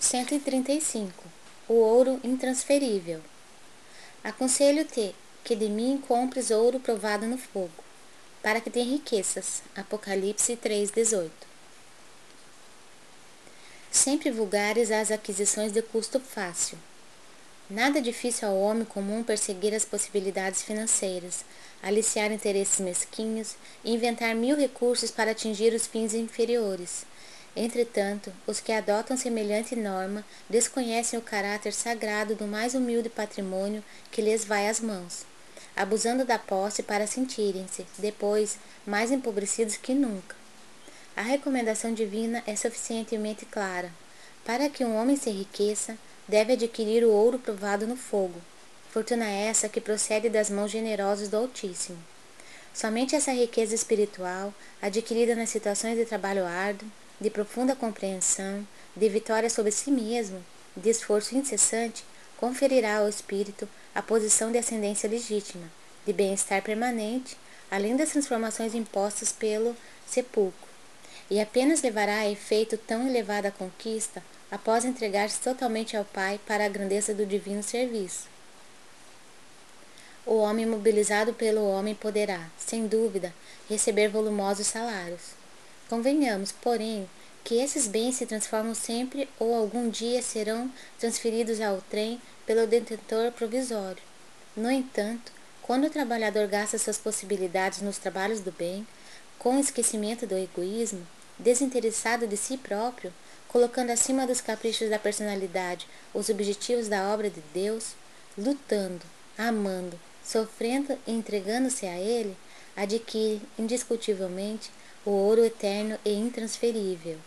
135. O ouro intransferível. Aconselho-te que de mim compres ouro provado no fogo, para que te enriqueças. Apocalipse 3:18. Sempre vulgares as aquisições de custo fácil. Nada difícil ao homem comum perseguir as possibilidades financeiras, aliciar interesses mesquinhos e inventar mil recursos para atingir os fins inferiores Entretanto, os que adotam semelhante norma desconhecem o caráter sagrado do mais humilde patrimônio que lhes vai às mãos, abusando da posse para sentirem-se, depois, mais empobrecidos que nunca. A recomendação divina é suficientemente clara. Para que um homem se enriqueça, deve adquirir o ouro provado no fogo, fortuna essa que procede das mãos generosas do Altíssimo. Somente essa riqueza espiritual, adquirida nas situações de trabalho árduo, de profunda compreensão, de vitória sobre si mesmo, de esforço incessante, conferirá ao espírito a posição de ascendência legítima, de bem-estar permanente, além das transformações impostas pelo sepulcro, e apenas levará a efeito tão elevada conquista após entregar-se totalmente ao Pai para a grandeza do divino serviço. O homem mobilizado pelo homem poderá, sem dúvida, receber volumosos salários. Convenhamos, porém, que esses bens se transformam sempre ou algum dia serão transferidos ao trem pelo detentor provisório. No entanto, quando o trabalhador gasta suas possibilidades nos trabalhos do bem, com esquecimento do egoísmo, desinteressado de si próprio, colocando acima dos caprichos da personalidade os objetivos da obra de Deus, lutando, amando, sofrendo e entregando-se a Ele, adquire indiscutivelmente o ouro eterno e intransferível.